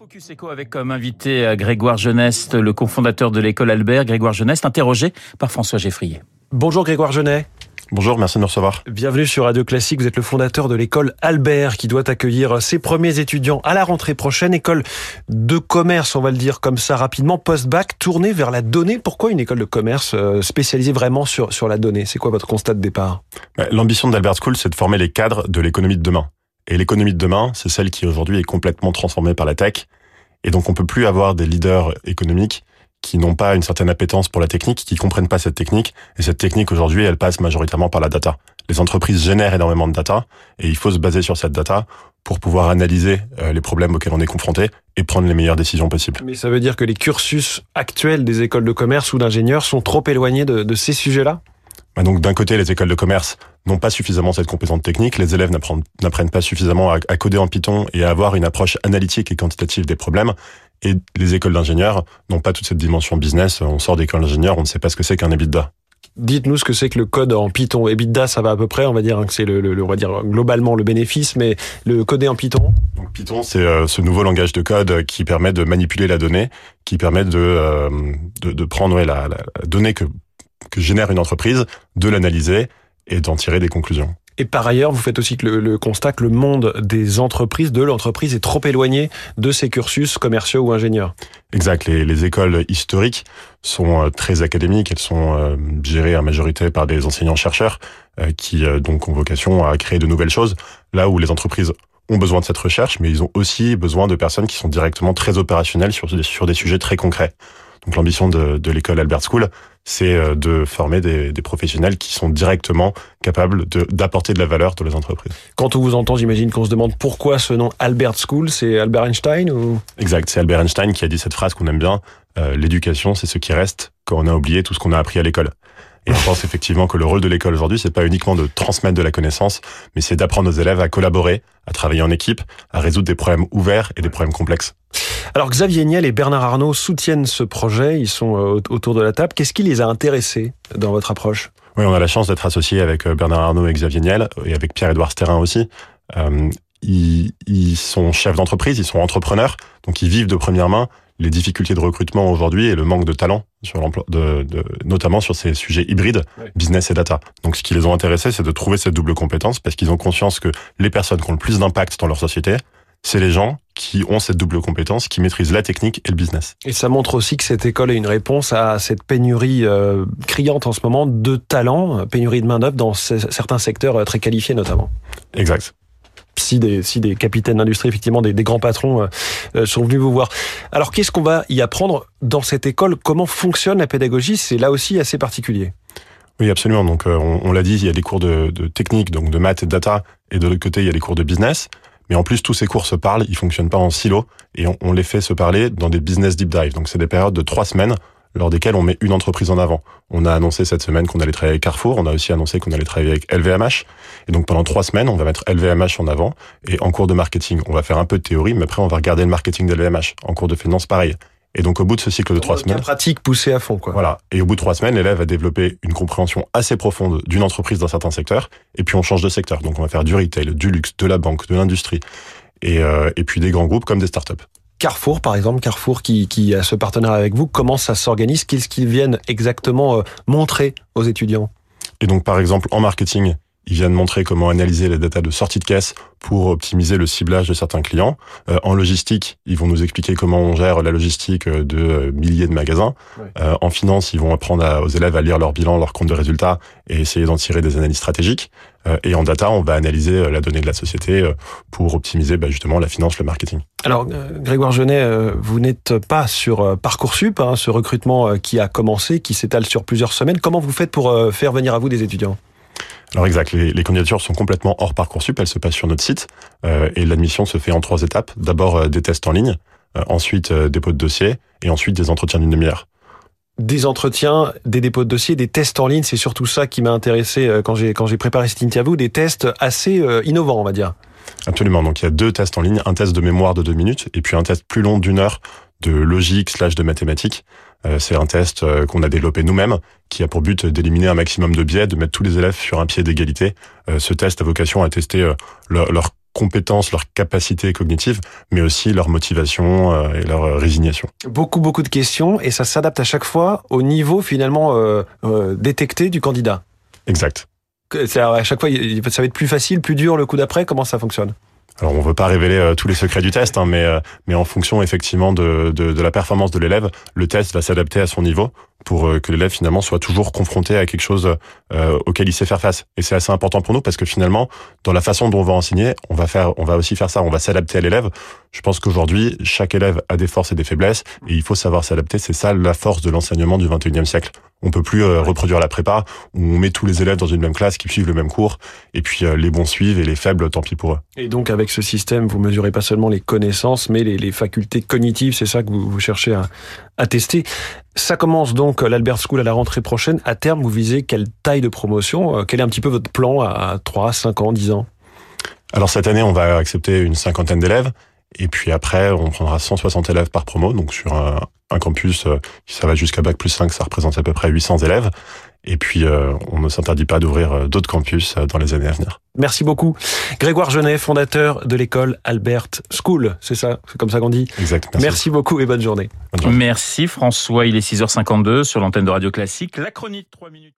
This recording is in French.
Focus Eco avec comme invité euh, Grégoire Geneste, le cofondateur de l'école Albert. Grégoire Geneste, interrogé par François Geffrier. Bonjour Grégoire Genet. Bonjour, merci de me recevoir. Bienvenue sur Radio Classique. Vous êtes le fondateur de l'école Albert qui doit accueillir ses premiers étudiants à la rentrée prochaine. École de commerce, on va le dire comme ça rapidement, post-bac, tournée vers la donnée. Pourquoi une école de commerce euh, spécialisée vraiment sur, sur la donnée? C'est quoi votre constat de départ? Bah, L'ambition d'Albert School, c'est de former les cadres de l'économie de demain. Et l'économie de demain, c'est celle qui aujourd'hui est complètement transformée par la tech. Et donc on peut plus avoir des leaders économiques qui n'ont pas une certaine appétence pour la technique, qui comprennent pas cette technique. Et cette technique aujourd'hui, elle passe majoritairement par la data. Les entreprises génèrent énormément de data et il faut se baser sur cette data pour pouvoir analyser euh, les problèmes auxquels on est confronté et prendre les meilleures décisions possibles. Mais ça veut dire que les cursus actuels des écoles de commerce ou d'ingénieurs sont trop éloignés de, de ces sujets-là? Donc d'un côté, les écoles de commerce n'ont pas suffisamment cette compétence technique, les élèves n'apprennent pas suffisamment à, à coder en Python et à avoir une approche analytique et quantitative des problèmes. Et les écoles d'ingénieurs n'ont pas toute cette dimension business. On sort d'école d'ingénieurs, on ne sait pas ce que c'est qu'un EBITDA. Dites-nous ce que c'est que le code en Python. EBITDA, ça va à peu près, on va dire hein, que c'est le, le- le- on va dire globalement le bénéfice, mais le coder en Python? Donc Python, c'est euh, ce nouveau langage de code qui permet de manipuler la donnée, qui permet de euh, de, de prendre ouais, la la donnée que que génère une entreprise, de l'analyser et d'en tirer des conclusions. Et par ailleurs, vous faites aussi le, le constat que le monde des entreprises, de l'entreprise, est trop éloigné de ces cursus commerciaux ou ingénieurs. Exact. Les, les écoles historiques sont euh, très académiques. Elles sont euh, gérées en majorité par des enseignants-chercheurs euh, qui euh, donc ont vocation à créer de nouvelles choses. Là où les entreprises ont besoin de cette recherche, mais ils ont aussi besoin de personnes qui sont directement très opérationnelles sur des, sur des sujets très concrets. Donc l'ambition de, de l'école Albert School, c'est euh, de former des, des professionnels qui sont directement capables de- d'apporter de la valeur dans les entreprises. Quand on vous entend, j'imagine qu'on se demande pourquoi ce nom Albert School, c'est Albert Einstein ou? Exact. C'est Albert Einstein qui a dit cette phrase qu'on aime bien. euh, L'éducation, c'est ce qui reste quand on a oublié tout ce qu'on a appris à l'école. Et je pense effectivement que le rôle de l'école aujourd'hui, c'est pas uniquement de transmettre de la connaissance, mais c'est d'apprendre aux élèves à collaborer, à travailler en équipe, à résoudre des problèmes ouverts et des problèmes complexes. Alors Xavier Niel et Bernard Arnault soutiennent ce projet, ils sont euh, autour de la table. Qu'est-ce qui les a intéressés dans votre approche? Oui, on a la chance d'être associé avec euh, Bernard Arnault et Xavier Niel, et avec Pierre-Édouard Sterrin aussi. Euh, ils, ils sont chefs d'entreprise, ils sont entrepreneurs, donc ils vivent de première main les difficultés de recrutement aujourd'hui et le manque de talent sur l'emploi, de, de, notamment sur ces sujets hybrides, Ouais. business et data. Donc, ce qui les ont intéressés, c'est de trouver cette double compétence parce qu'ils ont conscience que les personnes qui ont le plus d'impact dans leur société, c'est les gens qui ont cette double compétence, qui maîtrisent la technique et le business. Et ça montre aussi que cette école est une réponse à cette pénurie euh, criante en ce moment de talents, pénurie de main-d'œuvre dans ce- certains secteurs euh, très qualifiés notamment. Exact. Si des, si des capitaines d'industrie, effectivement, des, des grands patrons euh, euh, sont venus vous voir. Alors, qu'est-ce qu'on va y apprendre dans cette école? Comment fonctionne la pédagogie? C'est là aussi assez particulier. Oui, absolument. Donc, euh, on, on l'a dit, il y a des cours de, de technique, donc de maths et de data, et de l'autre côté, il y a des cours de business. Mais en plus, tous ces cours se parlent, ils fonctionnent pas en silo, et on, on les fait se parler dans des business deep dive. Donc, c'est des périodes de trois semaines lors desquelles on met une entreprise en avant. On a annoncé cette semaine qu'on allait travailler avec Carrefour, on a aussi annoncé qu'on allait travailler avec LVMH. Et donc, pendant trois semaines, on va mettre LVMH en avant, et en cours de marketing, on va faire un peu de théorie, mais après, on va regarder le marketing de LVMH. En cours de finance, pareil. Et donc, au bout de ce cycle de trois semaines, pratique poussé à fond, quoi. voilà. Et au bout de trois semaines, l'élève va développer une compréhension assez profonde d'une entreprise dans certains secteurs. Et puis on change de secteur. Donc on va faire du retail, du luxe, de la banque, de l'industrie. Et, euh, et puis des grands groupes comme des startups. Carrefour, par exemple, Carrefour qui, a ce partenariat avec vous, comment ça s'organise? Qu'est-ce qu'ils viennent exactement euh, montrer aux étudiants? Et donc par exemple en marketing, ils viennent montrer comment analyser les datas de sortie de caisse pour optimiser le ciblage de certains clients. Euh, en logistique, ils vont nous expliquer comment on gère la logistique de milliers de magasins. Euh, en finance, ils vont apprendre à- aux élèves à lire leur bilan, leur compte de résultats et essayer d'en tirer des analyses stratégiques. Euh, et en data, on va analyser euh, la donnée de la société euh, pour optimiser bah, justement la finance, le marketing. Alors, Grégoire Genet, euh, vous n'êtes pas sur Parcoursup, hein, ce recrutement qui a commencé, qui s'étale sur plusieurs semaines. Comment vous faites pour faire venir à vous des étudiants? Alors exact, les, les candidatures sont complètement hors Parcoursup, elles se passent sur notre site euh, et l'admission se fait en trois étapes. D'abord euh, des tests en ligne, euh, ensuite euh, dépôt de dossier et ensuite des entretiens d'une demi-heure. des entretiens, des dépôts de dossiers, des tests en ligne. C'est surtout ça qui m'a intéressé euh, quand j'ai quand j'ai préparé cette interview. Des tests assez euh, innovants, on va dire. Absolument, donc il y a deux tests en ligne, un test de mémoire de deux minutes et puis un test plus long d'une heure de logique slash de mathématiques. Euh, c'est un test euh, qu'on a développé nous-mêmes, qui a pour but d'éliminer un maximum de biais, de mettre tous les élèves sur un pied d'égalité. Euh, ce test a vocation à tester leur, leur compétences, leurs capacités cognitives, mais aussi leur motivation euh, et leur résignation. Beaucoup, beaucoup de questions et ça s'adapte à chaque fois au niveau finalement euh, détecté du candidat. Exact. À chaque fois, ça va être plus facile, plus dur le coup d'après. Comment ça fonctionne? Alors on veut pas révéler euh, tous les secrets du test, hein, mais euh, mais en fonction effectivement de, de, de la performance de l'élève, le test va s'adapter à son niveau pour euh, que l'élève finalement soit toujours confronté à quelque chose auquel il sait faire face. Et c'est assez important pour nous parce que finalement, dans la façon dont on va enseigner, on va faire, on va aussi faire ça, on va s'adapter à l'élève. Je pense qu'aujourd'hui, chaque élève a des forces et des faiblesses et il faut savoir s'adapter. C'est ça la force de l'enseignement du 21e siècle. On peut plus euh, reproduire la prépa où on met tous les élèves dans une même classe qui suivent le même cours et puis euh, les bons suivent et les faibles, tant pis pour eux. Et donc avec ce système, vous mesurez pas seulement les connaissances, mais les, les facultés cognitives. C'est ça que vous, vous cherchez à, à, tester. Ça commence donc l'Albert School à la rentrée prochaine. À terme, vous visez quelle taille de promotion euh, Quel est un petit peu votre plan à 3, 5 ans, 10 ans? Alors cette année, on va accepter une cinquantaine d'élèves. Et puis après, on prendra 160 élèves par promo, donc sur un, un campus euh, qui ça va jusqu'à bac plus 5, ça représente à peu près 800 élèves. Et puis, euh, on ne s'interdit pas d'ouvrir euh, d'autres campus dans les années à venir. Merci beaucoup. Grégoire Genet, fondateur de l'école Albert School. C'est ça, c'est comme ça qu'on dit? Exact. Merci. merci beaucoup et bonne journée. bonne journée. Merci François. Il est 6h52 sur l'antenne de Radio Classique. La chronique, 3 minutes.